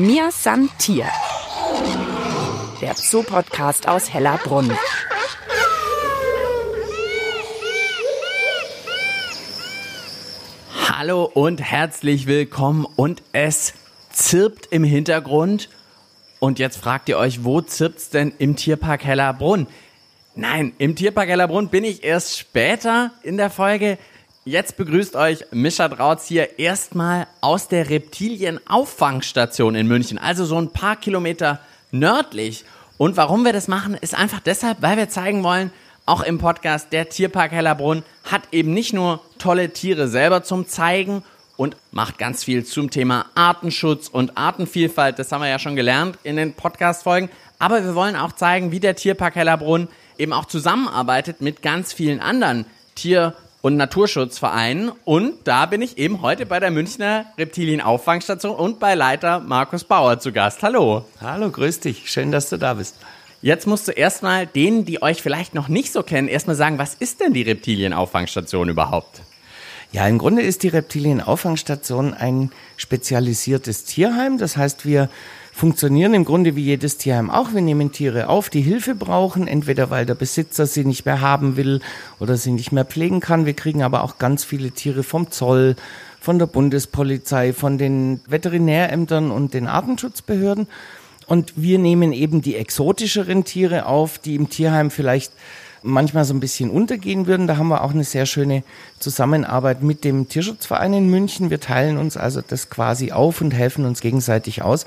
Mir San Tier. Der Zoo-Podcast aus Hellerbrunn. Hallo und herzlich willkommen und es zirpt im Hintergrund. Und jetzt fragt ihr euch, wo zirpt's denn im Tierpark Hellerbrunn? Nein, im Tierpark Hellerbrunn bin ich erst später in der Folge. Jetzt begrüßt euch Mischa Drautz hier erstmal aus der Reptilienauffangstation in München, also so ein paar Kilometer nördlich. Und warum wir das machen, ist einfach deshalb, weil wir zeigen wollen, auch im Podcast, der Tierpark Hellerbrunn hat eben nicht nur tolle Tiere selber zum Zeigen und macht ganz viel zum Thema Artenschutz und Artenvielfalt. Das haben wir ja schon gelernt in den Podcast-Folgen. Aber wir wollen auch zeigen, wie der Tierpark Hellerbrunn eben auch zusammenarbeitet mit ganz vielen anderen Tier- und Naturschutzvereinen. Und da bin ich eben heute bei der Münchner Reptilienauffangstation und bei Leiter Markus Bauer zu Gast. Hallo. Hallo, grüß dich. Schön, dass du da bist. Jetzt musst du erstmal denen, die euch vielleicht noch nicht so kennen, erstmal sagen, was ist denn die Reptilienauffangstation überhaupt? Ja, im Grunde ist die Reptilienauffangstation ein spezialisiertes Tierheim. Das heißt, wir funktionieren im Grunde wie jedes Tierheim auch. Wir nehmen Tiere auf, die Hilfe brauchen, entweder weil der Besitzer sie nicht mehr haben will oder sie nicht mehr pflegen kann. Wir kriegen aber auch ganz viele Tiere vom Zoll, von der Bundespolizei, von den Veterinärämtern und den Artenschutzbehörden. Und wir nehmen eben die exotischeren Tiere auf, die im Tierheim vielleicht manchmal so ein bisschen untergehen würden. Da haben wir auch eine sehr schöne Zusammenarbeit mit dem Tierschutzverein in München. Wir teilen uns also das quasi auf und helfen uns gegenseitig aus.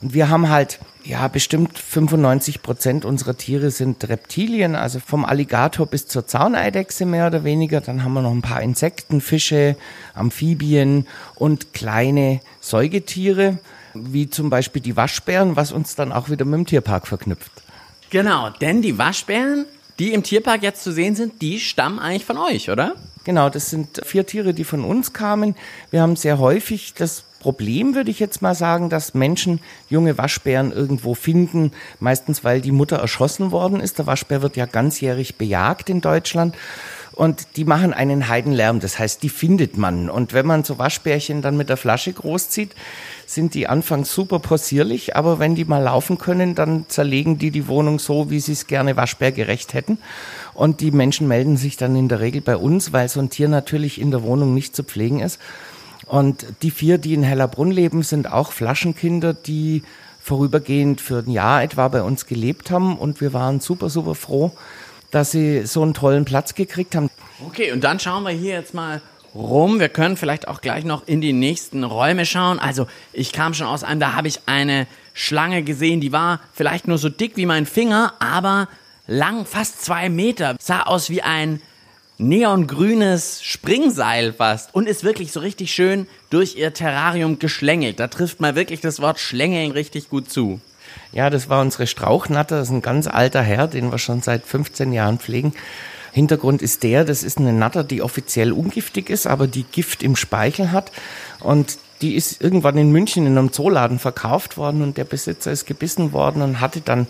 Und wir haben halt, ja, bestimmt 95 Prozent unserer Tiere sind Reptilien, also vom Alligator bis zur Zauneidechse mehr oder weniger. Dann haben wir noch ein paar Insekten, Fische, Amphibien und kleine Säugetiere, wie zum Beispiel die Waschbären, was uns dann auch wieder mit dem Tierpark verknüpft. Genau, denn die Waschbären die im Tierpark jetzt zu sehen sind, die stammen eigentlich von euch, oder? Genau, das sind vier Tiere, die von uns kamen. Wir haben sehr häufig das Problem, würde ich jetzt mal sagen, dass Menschen junge Waschbären irgendwo finden, meistens weil die Mutter erschossen worden ist. Der Waschbär wird ja ganzjährig bejagt in Deutschland. Und die machen einen Heidenlärm, das heißt, die findet man. Und wenn man so Waschbärchen dann mit der Flasche großzieht, sind die anfangs super possierlich, aber wenn die mal laufen können, dann zerlegen die die Wohnung so, wie sie es gerne waschbärgerecht hätten. Und die Menschen melden sich dann in der Regel bei uns, weil so ein Tier natürlich in der Wohnung nicht zu pflegen ist. Und die vier, die in Hellerbrunn leben, sind auch Flaschenkinder, die vorübergehend für ein Jahr etwa bei uns gelebt haben. Und wir waren super, super froh, dass sie so einen tollen Platz gekriegt haben. Okay, und dann schauen wir hier jetzt mal rum. Wir können vielleicht auch gleich noch in die nächsten Räume schauen. Also ich kam schon aus einem, da habe ich eine Schlange gesehen, die war vielleicht nur so dick wie mein Finger, aber lang, fast zwei Meter. Sah aus wie ein neongrünes Springseil fast und ist wirklich so richtig schön durch ihr Terrarium geschlängelt. Da trifft mal wirklich das Wort Schlängeln richtig gut zu. Ja, das war unsere Strauchnatter, das ist ein ganz alter Herr, den wir schon seit 15 Jahren pflegen. Hintergrund ist der, das ist eine Natter, die offiziell ungiftig ist, aber die Gift im Speichel hat. Und die ist irgendwann in München in einem Zooladen verkauft worden und der Besitzer ist gebissen worden und hatte dann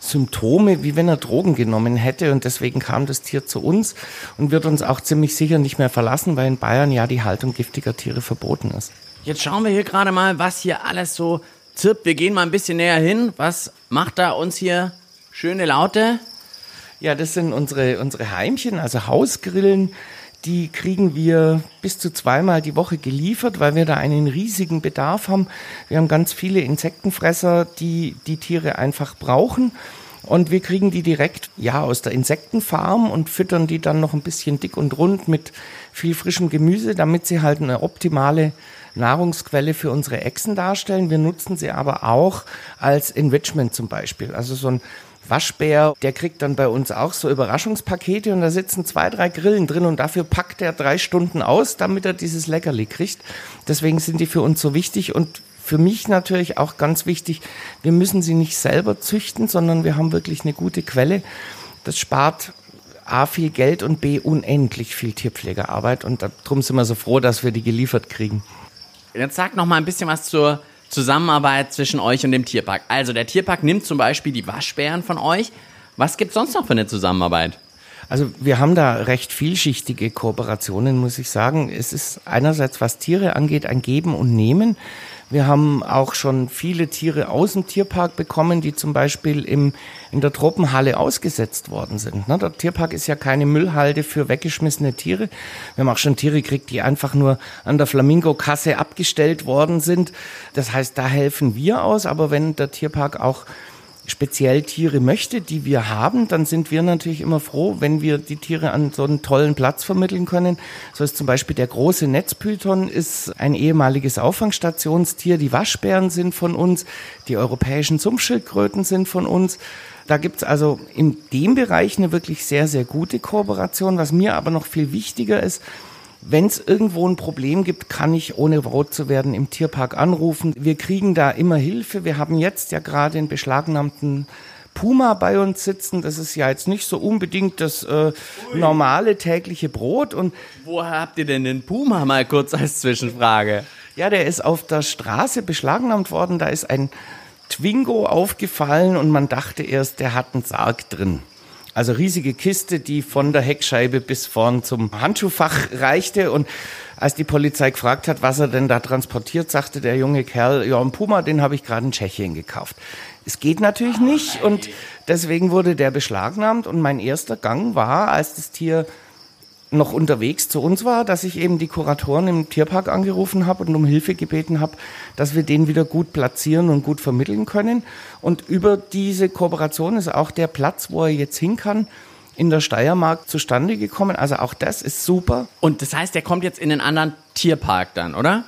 Symptome, wie wenn er Drogen genommen hätte. Und deswegen kam das Tier zu uns und wird uns auch ziemlich sicher nicht mehr verlassen, weil in Bayern ja die Haltung giftiger Tiere verboten ist. Jetzt schauen wir hier gerade mal, was hier alles so zirpt. Wir gehen mal ein bisschen näher hin. Was macht da uns hier schöne Laute? Ja, das sind unsere, unsere Heimchen, also Hausgrillen. Die kriegen wir bis zu zweimal die Woche geliefert, weil wir da einen riesigen Bedarf haben. Wir haben ganz viele Insektenfresser, die die Tiere einfach brauchen. Und wir kriegen die direkt, ja, aus der Insektenfarm und füttern die dann noch ein bisschen dick und rund mit viel frischem Gemüse, damit sie halt eine optimale Nahrungsquelle für unsere Echsen darstellen. Wir nutzen sie aber auch als Enrichment zum Beispiel. Also so ein Waschbär, der kriegt dann bei uns auch so Überraschungspakete und da sitzen zwei, drei Grillen drin und dafür packt er drei Stunden aus, damit er dieses Leckerli kriegt. Deswegen sind die für uns so wichtig und für mich natürlich auch ganz wichtig, wir müssen sie nicht selber züchten, sondern wir haben wirklich eine gute Quelle. Das spart A viel Geld und B unendlich viel Tierpflegerarbeit und darum sind wir so froh, dass wir die geliefert kriegen. Jetzt sag noch mal ein bisschen was zur Zusammenarbeit zwischen euch und dem Tierpark. Also der Tierpark nimmt zum Beispiel die Waschbären von euch. Was gibt es sonst noch für eine Zusammenarbeit? Also wir haben da recht vielschichtige Kooperationen, muss ich sagen. Es ist einerseits, was Tiere angeht, ein Geben und Nehmen. Wir haben auch schon viele Tiere aus dem Tierpark bekommen, die zum Beispiel im, in der Tropenhalle ausgesetzt worden sind. Ne, der Tierpark ist ja keine Müllhalde für weggeschmissene Tiere. Wir haben auch schon Tiere gekriegt, die einfach nur an der Flamingo-Kasse abgestellt worden sind. Das heißt, da helfen wir aus. Aber wenn der Tierpark auch speziell Tiere möchte, die wir haben, dann sind wir natürlich immer froh, wenn wir die Tiere an so einen tollen Platz vermitteln können. So ist zum Beispiel der große Netzpython ist ein ehemaliges Auffangstationstier. Die Waschbären sind von uns, die europäischen Sumpfschildkröten sind von uns. Da gibt's also in dem Bereich eine wirklich sehr, sehr gute Kooperation. Was mir aber noch viel wichtiger ist, wenn es irgendwo ein Problem gibt, kann ich, ohne rot zu werden, im Tierpark anrufen. Wir kriegen da immer Hilfe. Wir haben jetzt ja gerade einen beschlagnahmten Puma bei uns sitzen. Das ist ja jetzt nicht so unbedingt das äh, normale tägliche Brot. Und Woher habt ihr denn den Puma mal kurz als Zwischenfrage? ja, der ist auf der Straße beschlagnahmt worden. Da ist ein Twingo aufgefallen und man dachte erst, der hat einen Sarg drin. Also riesige Kiste, die von der Heckscheibe bis vorn zum Handschuhfach reichte. Und als die Polizei gefragt hat, was er denn da transportiert, sagte der junge Kerl, ja, einen Puma, den habe ich gerade in Tschechien gekauft. Es geht natürlich nicht und deswegen wurde der beschlagnahmt. Und mein erster Gang war, als das Tier noch unterwegs zu uns war, dass ich eben die Kuratoren im Tierpark angerufen habe und um Hilfe gebeten habe, dass wir den wieder gut platzieren und gut vermitteln können. Und über diese Kooperation ist auch der Platz, wo er jetzt hin kann, in der Steiermark zustande gekommen. Also auch das ist super. Und das heißt, der kommt jetzt in den anderen Tierpark dann, oder?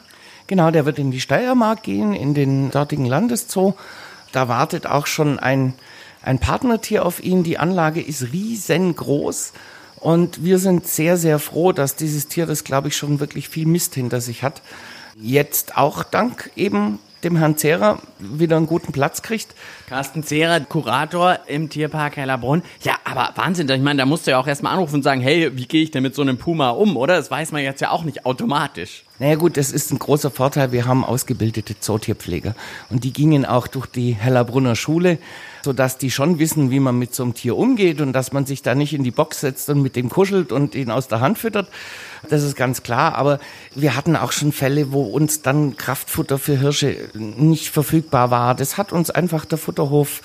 Genau, der wird in die Steiermark gehen, in den dortigen Landeszoo. Da wartet auch schon ein, ein Partnertier auf ihn. Die Anlage ist riesengroß. Und wir sind sehr, sehr froh, dass dieses Tier, das glaube ich schon wirklich viel Mist hinter sich hat, jetzt auch dank eben dem Herrn Zehrer wieder einen guten Platz kriegt. Carsten Zehrer, Kurator im Tierpark Hellerbrunn. Ja, aber Wahnsinn, ich meine, da musst du ja auch erstmal anrufen und sagen, hey, wie gehe ich denn mit so einem Puma um, oder? Das weiß man jetzt ja auch nicht automatisch. Naja gut, das ist ein großer Vorteil. Wir haben ausgebildete Zootierpfleger und die gingen auch durch die Hellerbrunner Schule, sodass die schon wissen, wie man mit so einem Tier umgeht und dass man sich da nicht in die Box setzt und mit dem kuschelt und ihn aus der Hand füttert. Das ist ganz klar. Aber wir hatten auch schon Fälle, wo uns dann Kraftfutter für Hirsche nicht verfügbar war. Das hat uns einfach der Futterhof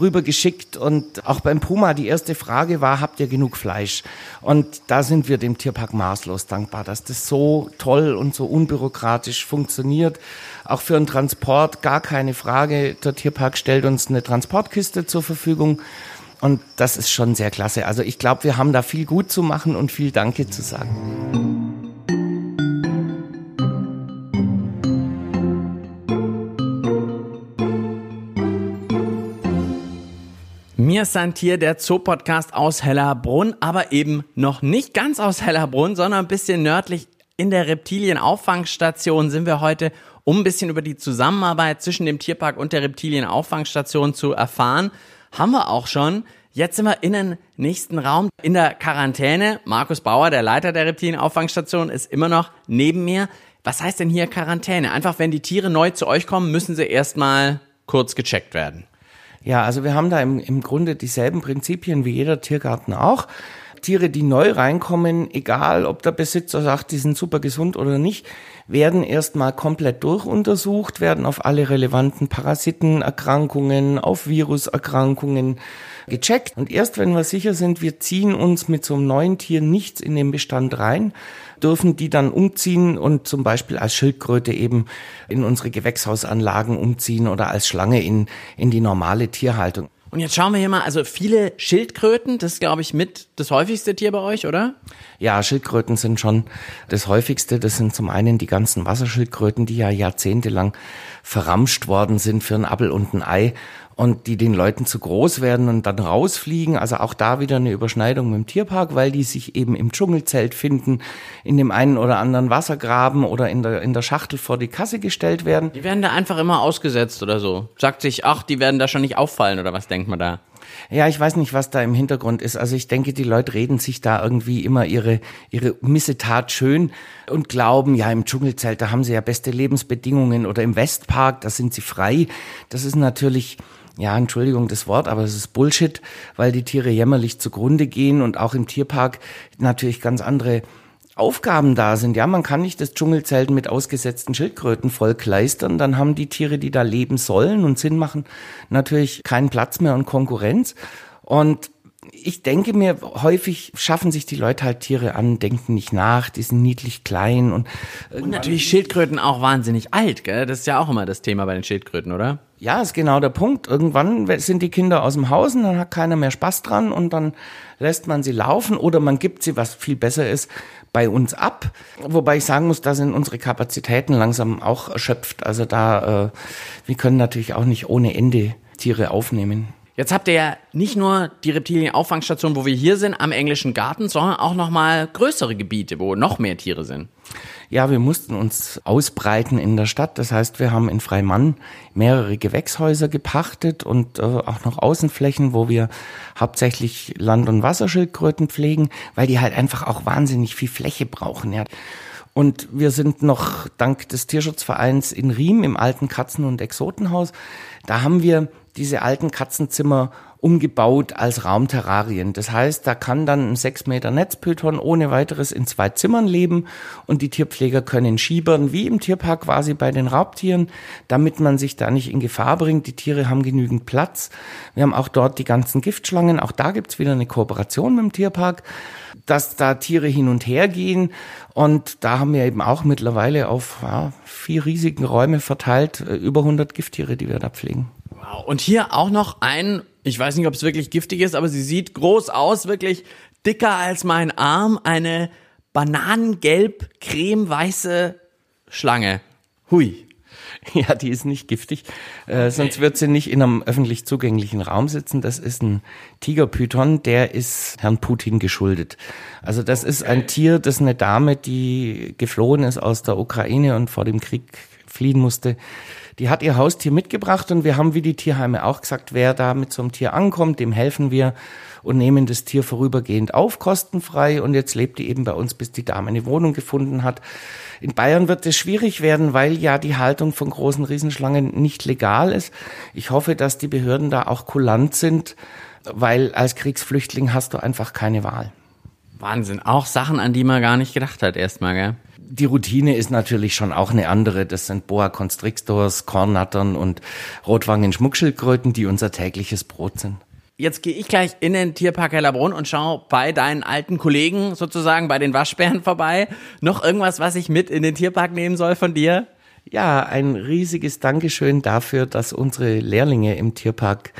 rübergeschickt und auch beim Puma die erste Frage war, habt ihr genug Fleisch? Und da sind wir dem Tierpark maßlos dankbar, dass das so toll und so unbürokratisch funktioniert. Auch für einen Transport gar keine Frage. Der Tierpark stellt uns eine Transportkiste zur Verfügung. Und das ist schon sehr klasse. Also ich glaube, wir haben da viel gut zu machen und viel Danke zu sagen. Mir sind hier der Zoopodcast aus Hellerbrunn, aber eben noch nicht ganz aus Hellerbrunn, sondern ein bisschen nördlich in der Reptilienauffangstation sind wir heute, um ein bisschen über die Zusammenarbeit zwischen dem Tierpark und der Reptilienauffangstation zu erfahren. Haben wir auch schon. Jetzt sind wir in den nächsten Raum in der Quarantäne. Markus Bauer, der Leiter der Reptilienauffangstation, ist immer noch neben mir. Was heißt denn hier Quarantäne? Einfach, wenn die Tiere neu zu euch kommen, müssen sie erstmal kurz gecheckt werden. Ja, also wir haben da im, im Grunde dieselben Prinzipien wie jeder Tiergarten auch. Tiere, die neu reinkommen, egal ob der Besitzer sagt, die sind super gesund oder nicht, werden erstmal komplett durchuntersucht, werden auf alle relevanten Parasitenerkrankungen, auf Viruserkrankungen gecheckt. Und erst wenn wir sicher sind, wir ziehen uns mit so einem neuen Tier nichts in den Bestand rein, dürfen die dann umziehen und zum Beispiel als Schildkröte eben in unsere Gewächshausanlagen umziehen oder als Schlange in, in die normale Tierhaltung. Und jetzt schauen wir hier mal, also viele Schildkröten, das ist, glaube ich, mit das häufigste Tier bei euch, oder? Ja, Schildkröten sind schon das häufigste. Das sind zum einen die ganzen Wasserschildkröten, die ja jahrzehntelang verramscht worden sind für ein Appel und ein Ei und die den Leuten zu groß werden und dann rausfliegen. Also auch da wieder eine Überschneidung mit dem Tierpark, weil die sich eben im Dschungelzelt finden, in dem einen oder anderen Wassergraben oder in der, in der Schachtel vor die Kasse gestellt werden. Die werden da einfach immer ausgesetzt oder so. Sagt sich, ach, die werden da schon nicht auffallen oder was denkt man da? Ja, ich weiß nicht, was da im Hintergrund ist. Also ich denke, die Leute reden sich da irgendwie immer ihre, ihre Missetat schön und glauben, ja, im Dschungelzelt, da haben sie ja beste Lebensbedingungen oder im Westpark, da sind sie frei. Das ist natürlich, ja, Entschuldigung das Wort, aber es ist Bullshit, weil die Tiere jämmerlich zugrunde gehen und auch im Tierpark natürlich ganz andere Aufgaben da sind. Ja, man kann nicht das Dschungelzelt mit ausgesetzten Schildkröten vollkleistern. Dann haben die Tiere, die da leben sollen und Sinn machen, natürlich keinen Platz mehr und Konkurrenz. Und ich denke mir, häufig schaffen sich die Leute halt Tiere an, denken nicht nach, die sind niedlich klein und, und natürlich Schildkröten auch wahnsinnig alt, gell? Das ist ja auch immer das Thema bei den Schildkröten, oder? Ja, ist genau der Punkt. Irgendwann sind die Kinder aus dem Haus und dann hat keiner mehr Spaß dran und dann lässt man sie laufen oder man gibt sie, was viel besser ist, bei uns ab. Wobei ich sagen muss, da sind unsere Kapazitäten langsam auch erschöpft. Also da, äh, wir können natürlich auch nicht ohne Ende Tiere aufnehmen. Jetzt habt ihr ja nicht nur die Reptilien-Auffangstation, wo wir hier sind, am englischen Garten, sondern auch nochmal größere Gebiete, wo noch mehr Tiere sind. Ja, wir mussten uns ausbreiten in der Stadt. Das heißt, wir haben in Freimann mehrere Gewächshäuser gepachtet und äh, auch noch Außenflächen, wo wir hauptsächlich Land- und Wasserschildkröten pflegen, weil die halt einfach auch wahnsinnig viel Fläche brauchen. Ja. Und wir sind noch dank des Tierschutzvereins in Riem im alten Katzen- und Exotenhaus. Da haben wir diese alten Katzenzimmer umgebaut als Raumterrarien. Das heißt, da kann dann ein 6 Meter Netzpython ohne weiteres in zwei Zimmern leben und die Tierpfleger können schiebern, wie im Tierpark quasi bei den Raubtieren, damit man sich da nicht in Gefahr bringt. Die Tiere haben genügend Platz. Wir haben auch dort die ganzen Giftschlangen. Auch da gibt's wieder eine Kooperation mit dem Tierpark, dass da Tiere hin und her gehen. Und da haben wir eben auch mittlerweile auf ja, vier riesigen Räume verteilt äh, über 100 Gifttiere, die wir da pflegen. Wow. Und hier auch noch ein, ich weiß nicht, ob es wirklich giftig ist, aber sie sieht groß aus, wirklich dicker als mein Arm, eine bananengelb cremeweiße Schlange. Hui. Ja, die ist nicht giftig, äh, sonst wird sie nicht in einem öffentlich zugänglichen Raum sitzen. Das ist ein Tigerpython, der ist Herrn Putin geschuldet. Also das ist ein Tier, das eine Dame, die geflohen ist aus der Ukraine und vor dem Krieg fliehen musste, die hat ihr Haustier mitgebracht und wir haben wie die Tierheime auch gesagt, wer da mit so einem Tier ankommt, dem helfen wir und nehmen das Tier vorübergehend auf, kostenfrei. Und jetzt lebt die eben bei uns, bis die Dame eine Wohnung gefunden hat. In Bayern wird es schwierig werden, weil ja die Haltung von großen Riesenschlangen nicht legal ist. Ich hoffe, dass die Behörden da auch kulant sind, weil als Kriegsflüchtling hast du einfach keine Wahl. Wahnsinn. Auch Sachen, an die man gar nicht gedacht hat erstmal, gell? Die Routine ist natürlich schon auch eine andere. Das sind Boa Constrictors, Kornnattern und Rotwangen-Schmuckschildkröten, die unser tägliches Brot sind. Jetzt gehe ich gleich in den Tierpark Hellerbrunn und schaue bei deinen alten Kollegen sozusagen bei den Waschbären vorbei. Noch irgendwas, was ich mit in den Tierpark nehmen soll von dir? Ja, ein riesiges Dankeschön dafür, dass unsere Lehrlinge im Tierpark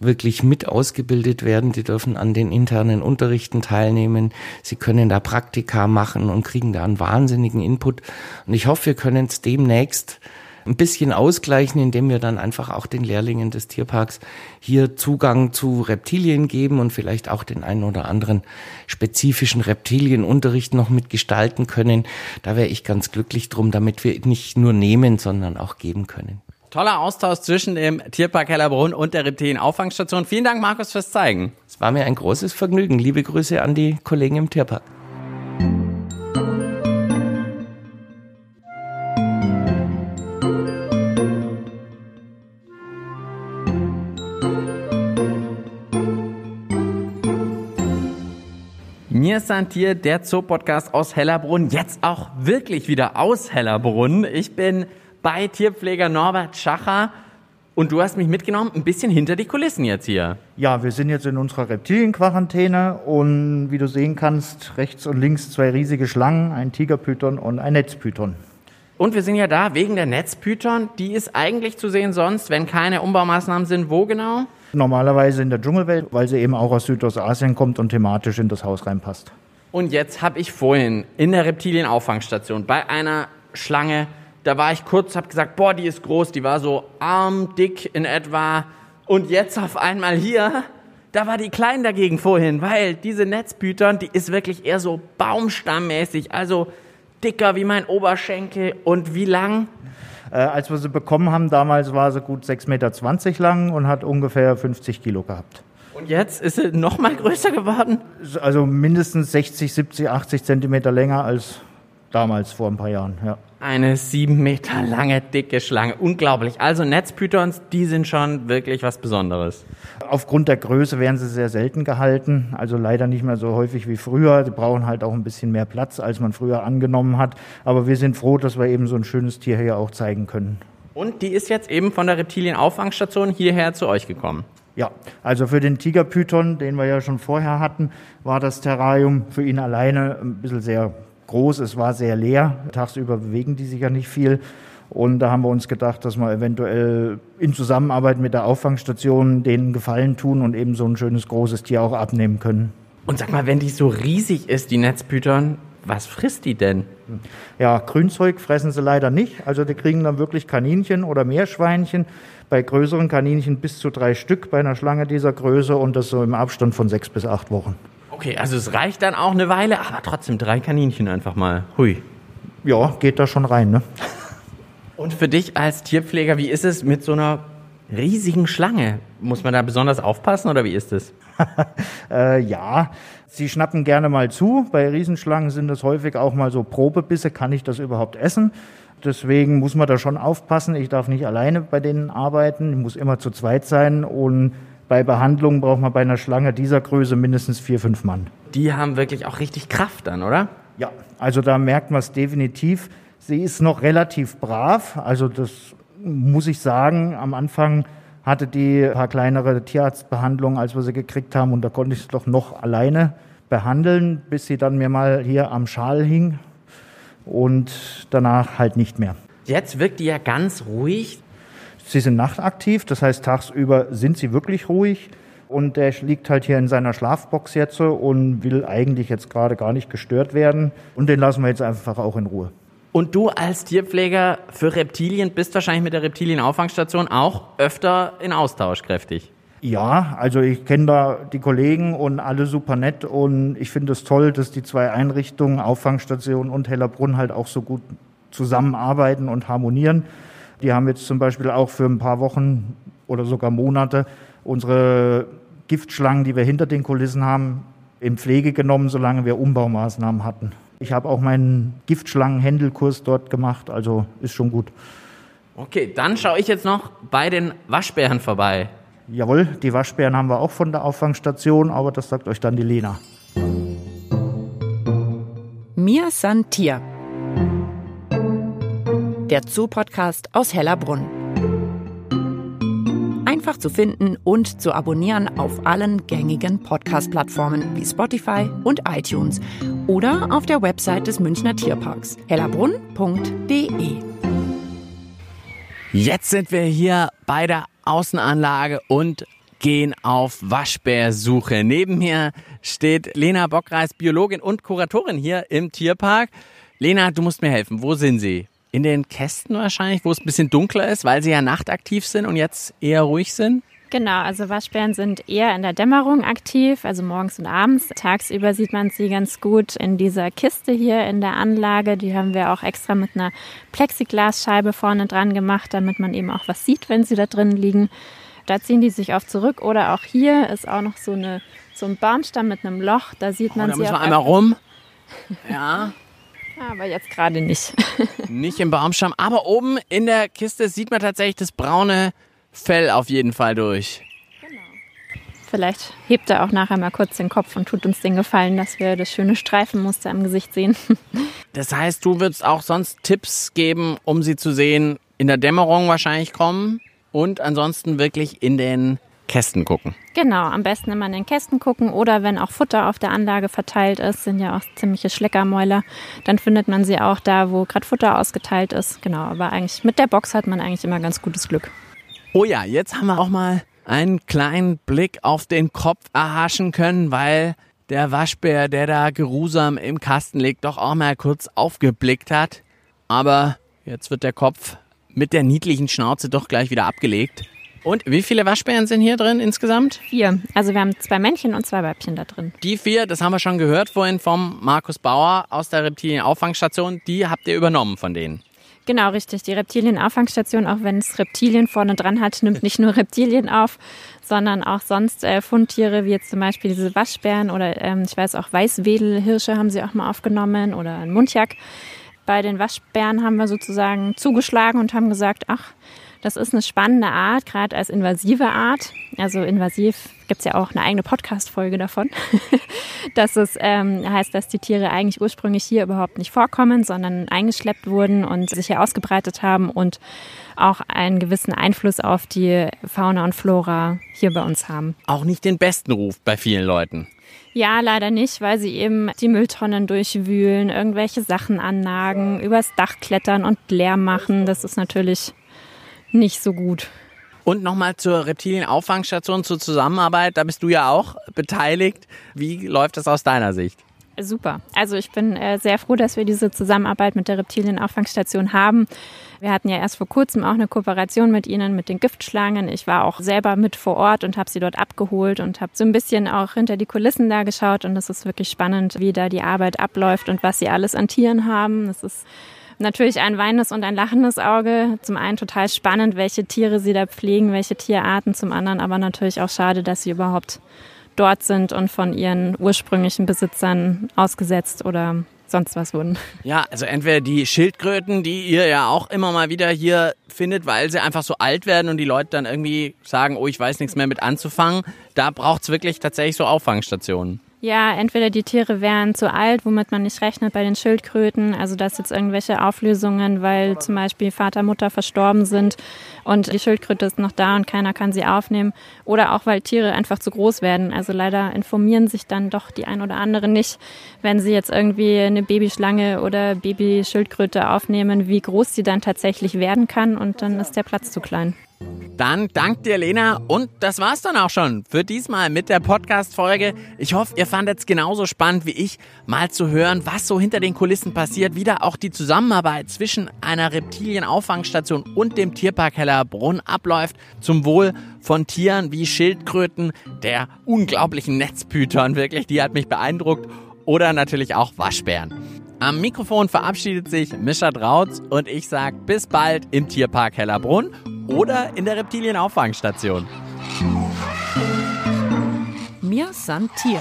wirklich mit ausgebildet werden. Die dürfen an den internen Unterrichten teilnehmen. Sie können da Praktika machen und kriegen da einen wahnsinnigen Input. Und ich hoffe, wir können es demnächst ein bisschen ausgleichen, indem wir dann einfach auch den Lehrlingen des Tierparks hier Zugang zu Reptilien geben und vielleicht auch den einen oder anderen spezifischen Reptilienunterricht noch mitgestalten können. Da wäre ich ganz glücklich drum, damit wir nicht nur nehmen, sondern auch geben können. Toller Austausch zwischen dem Tierpark Hellerbrunn und der Reptilien-Auffangstation. Vielen Dank, Markus, fürs Zeigen. Es war mir ein großes Vergnügen. Liebe Grüße an die Kollegen im Tierpark. Mir ist hier der Zoo-Podcast aus Hellerbrunn, jetzt auch wirklich wieder aus Hellerbrunn. Ich bin bei Tierpfleger Norbert Schacher. Und du hast mich mitgenommen, ein bisschen hinter die Kulissen jetzt hier. Ja, wir sind jetzt in unserer Reptilienquarantäne und wie du sehen kannst, rechts und links zwei riesige Schlangen, ein Tigerpython und ein Netzpython. Und wir sind ja da wegen der Netzpython. Die ist eigentlich zu sehen sonst, wenn keine Umbaumaßnahmen sind. Wo genau? Normalerweise in der Dschungelwelt, weil sie eben auch aus Südostasien kommt und thematisch in das Haus reinpasst. Und jetzt habe ich vorhin in der Reptilienauffangstation bei einer Schlange da war ich kurz, habe gesagt, boah, die ist groß, die war so arm, dick in etwa. Und jetzt auf einmal hier, da war die klein dagegen vorhin, weil diese Netzbütern, die ist wirklich eher so baumstammmäßig, also dicker wie mein Oberschenkel. Und wie lang? Äh, als wir sie bekommen haben, damals war sie gut 6,20 Meter lang und hat ungefähr 50 Kilo gehabt. Und jetzt ist sie noch mal größer geworden? Also mindestens 60, 70, 80 Zentimeter länger als damals vor ein paar Jahren, ja. Eine sieben Meter lange, dicke Schlange. Unglaublich. Also Netzpythons, die sind schon wirklich was Besonderes. Aufgrund der Größe werden sie sehr selten gehalten, also leider nicht mehr so häufig wie früher. Die brauchen halt auch ein bisschen mehr Platz, als man früher angenommen hat. Aber wir sind froh, dass wir eben so ein schönes Tier hier auch zeigen können. Und die ist jetzt eben von der Reptilienauffangstation hierher zu euch gekommen. Ja, also für den Tigerpython, den wir ja schon vorher hatten, war das Terrarium für ihn alleine ein bisschen sehr groß, es war sehr leer. Tagsüber bewegen die sich ja nicht viel. Und da haben wir uns gedacht, dass wir eventuell in Zusammenarbeit mit der Auffangstation denen Gefallen tun und eben so ein schönes großes Tier auch abnehmen können. Und sag mal, wenn die so riesig ist, die Netzpython, was frisst die denn? Ja, Grünzeug fressen sie leider nicht. Also die kriegen dann wirklich Kaninchen oder Meerschweinchen. Bei größeren Kaninchen bis zu drei Stück bei einer Schlange dieser Größe und das so im Abstand von sechs bis acht Wochen. Okay, also es reicht dann auch eine Weile, aber trotzdem drei Kaninchen einfach mal. Hui. Ja, geht da schon rein, ne? Und für dich als Tierpfleger, wie ist es mit so einer riesigen Schlange? Muss man da besonders aufpassen oder wie ist es? äh, ja, sie schnappen gerne mal zu. Bei Riesenschlangen sind das häufig auch mal so Probebisse. Kann ich das überhaupt essen? Deswegen muss man da schon aufpassen. Ich darf nicht alleine bei denen arbeiten. Ich muss immer zu zweit sein und bei Behandlungen braucht man bei einer Schlange dieser Größe mindestens vier, fünf Mann. Die haben wirklich auch richtig Kraft dann, oder? Ja, also da merkt man es definitiv. Sie ist noch relativ brav, also das muss ich sagen. Am Anfang hatte die ein paar kleinere Tierarztbehandlungen, als wir sie gekriegt haben, und da konnte ich es doch noch alleine behandeln, bis sie dann mir mal hier am Schal hing und danach halt nicht mehr. Jetzt wirkt die ja ganz ruhig. Sie sind nachtaktiv, das heißt tagsüber sind sie wirklich ruhig. Und der liegt halt hier in seiner Schlafbox jetzt und will eigentlich jetzt gerade gar nicht gestört werden. Und den lassen wir jetzt einfach auch in Ruhe. Und du als Tierpfleger für Reptilien bist wahrscheinlich mit der Reptilienauffangstation auch öfter in Austausch kräftig. Ja, also ich kenne da die Kollegen und alle super nett und ich finde es toll, dass die zwei Einrichtungen, Auffangstation und Hellerbrunn, halt auch so gut zusammenarbeiten und harmonieren. Die haben jetzt zum Beispiel auch für ein paar Wochen oder sogar Monate unsere Giftschlangen, die wir hinter den Kulissen haben, in Pflege genommen, solange wir Umbaumaßnahmen hatten. Ich habe auch meinen Giftschlangenhändelkurs dort gemacht, also ist schon gut. Okay, dann schaue ich jetzt noch bei den Waschbären vorbei. Jawohl, die Waschbären haben wir auch von der Auffangstation, aber das sagt euch dann die Lena. Mir san Tier der Zoo-Podcast aus Hellerbrunn. Einfach zu finden und zu abonnieren auf allen gängigen Podcast-Plattformen wie Spotify und iTunes oder auf der Website des Münchner Tierparks hellerbrunn.de. Jetzt sind wir hier bei der Außenanlage und gehen auf Waschbärsuche. Neben mir steht Lena Bockreis, Biologin und Kuratorin hier im Tierpark. Lena, du musst mir helfen. Wo sind Sie? In den Kästen wahrscheinlich, wo es ein bisschen dunkler ist, weil sie ja nachtaktiv sind und jetzt eher ruhig sind? Genau, also Waschbären sind eher in der Dämmerung aktiv, also morgens und abends. Tagsüber sieht man sie ganz gut in dieser Kiste hier in der Anlage. Die haben wir auch extra mit einer Plexiglasscheibe vorne dran gemacht, damit man eben auch was sieht, wenn sie da drin liegen. Da ziehen die sich oft zurück. Oder auch hier ist auch noch so, eine, so ein Baumstamm mit einem Loch. Da sieht man oh, da sie müssen auch. wir einmal rum. Ja. Aber jetzt gerade nicht. nicht im Baumstamm. Aber oben in der Kiste sieht man tatsächlich das braune Fell auf jeden Fall durch. Genau. Vielleicht hebt er auch nachher mal kurz den Kopf und tut uns den Gefallen, dass wir das schöne Streifenmuster im Gesicht sehen. Das heißt, du würdest auch sonst Tipps geben, um sie zu sehen, in der Dämmerung wahrscheinlich kommen und ansonsten wirklich in den Kästen gucken. Genau, am besten immer in den Kästen gucken oder wenn auch Futter auf der Anlage verteilt ist, sind ja auch ziemliche Schleckermäuler, dann findet man sie auch da, wo gerade Futter ausgeteilt ist. Genau, aber eigentlich mit der Box hat man eigentlich immer ganz gutes Glück. Oh ja, jetzt haben wir auch mal einen kleinen Blick auf den Kopf erhaschen können, weil der Waschbär, der da geruhsam im Kasten liegt, doch auch mal kurz aufgeblickt hat. Aber jetzt wird der Kopf mit der niedlichen Schnauze doch gleich wieder abgelegt. Und wie viele Waschbären sind hier drin insgesamt? Vier. Also wir haben zwei Männchen und zwei Weibchen da drin. Die vier, das haben wir schon gehört vorhin vom Markus Bauer aus der Reptilienauffangstation, die habt ihr übernommen von denen. Genau, richtig. Die Reptilienauffangstation, auch wenn es Reptilien vorne dran hat, nimmt nicht nur Reptilien auf, sondern auch sonst äh, Fundtiere, wie jetzt zum Beispiel diese Waschbären oder ähm, ich weiß auch Weißwedelhirsche haben sie auch mal aufgenommen oder ein Mundjak. bei den Waschbären haben wir sozusagen zugeschlagen und haben gesagt, ach, das ist eine spannende Art, gerade als invasive Art. Also invasiv gibt es ja auch eine eigene Podcast-Folge davon. dass es ähm, heißt, dass die Tiere eigentlich ursprünglich hier überhaupt nicht vorkommen, sondern eingeschleppt wurden und sich hier ausgebreitet haben und auch einen gewissen Einfluss auf die Fauna und Flora hier bei uns haben. Auch nicht den besten Ruf bei vielen Leuten. Ja, leider nicht, weil sie eben die Mülltonnen durchwühlen, irgendwelche Sachen annagen, übers Dach klettern und Lärm machen. Das ist natürlich nicht so gut. Und nochmal zur Reptilienauffangstation, zur Zusammenarbeit. Da bist du ja auch beteiligt. Wie läuft das aus deiner Sicht? Super. Also ich bin äh, sehr froh, dass wir diese Zusammenarbeit mit der Reptilienauffangstation haben. Wir hatten ja erst vor kurzem auch eine Kooperation mit ihnen, mit den Giftschlangen. Ich war auch selber mit vor Ort und habe sie dort abgeholt und habe so ein bisschen auch hinter die Kulissen da geschaut. Und es ist wirklich spannend, wie da die Arbeit abläuft und was sie alles an Tieren haben. Das ist natürlich ein weinendes und ein lachendes Auge. Zum einen total spannend, welche Tiere sie da pflegen, welche Tierarten. Zum anderen aber natürlich auch schade, dass sie überhaupt dort sind und von ihren ursprünglichen Besitzern ausgesetzt oder sonst was wurden. Ja, also entweder die Schildkröten, die ihr ja auch immer mal wieder hier findet, weil sie einfach so alt werden und die Leute dann irgendwie sagen, oh, ich weiß nichts mehr mit anzufangen. Da braucht es wirklich tatsächlich so Auffangstationen. Ja, entweder die Tiere wären zu alt, womit man nicht rechnet bei den Schildkröten, also dass jetzt irgendwelche Auflösungen, weil zum Beispiel Vater, Mutter verstorben sind und die Schildkröte ist noch da und keiner kann sie aufnehmen, oder auch weil Tiere einfach zu groß werden. Also leider informieren sich dann doch die ein oder andere nicht, wenn sie jetzt irgendwie eine Babyschlange oder Babyschildkröte aufnehmen, wie groß sie dann tatsächlich werden kann und dann ist der Platz zu klein. Dann dank dir, Lena. Und das war's dann auch schon für diesmal mit der Podcast-Folge. Ich hoffe, ihr fandet es genauso spannend wie ich, mal zu hören, was so hinter den Kulissen passiert. Wieder auch die Zusammenarbeit zwischen einer Reptilienauffangstation und dem Tierpark Hellerbrunn abläuft. Zum Wohl von Tieren wie Schildkröten, der unglaublichen Netzpython. Wirklich, die hat mich beeindruckt. Oder natürlich auch Waschbären. Am Mikrofon verabschiedet sich Mischa Drautz und ich sag bis bald im Tierpark Hellerbrunn oder in der Reptilienauffangstation. Mir san Tier.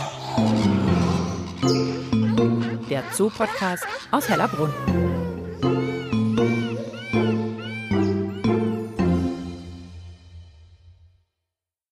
Der Zoo-Podcast aus Hellerbrunn.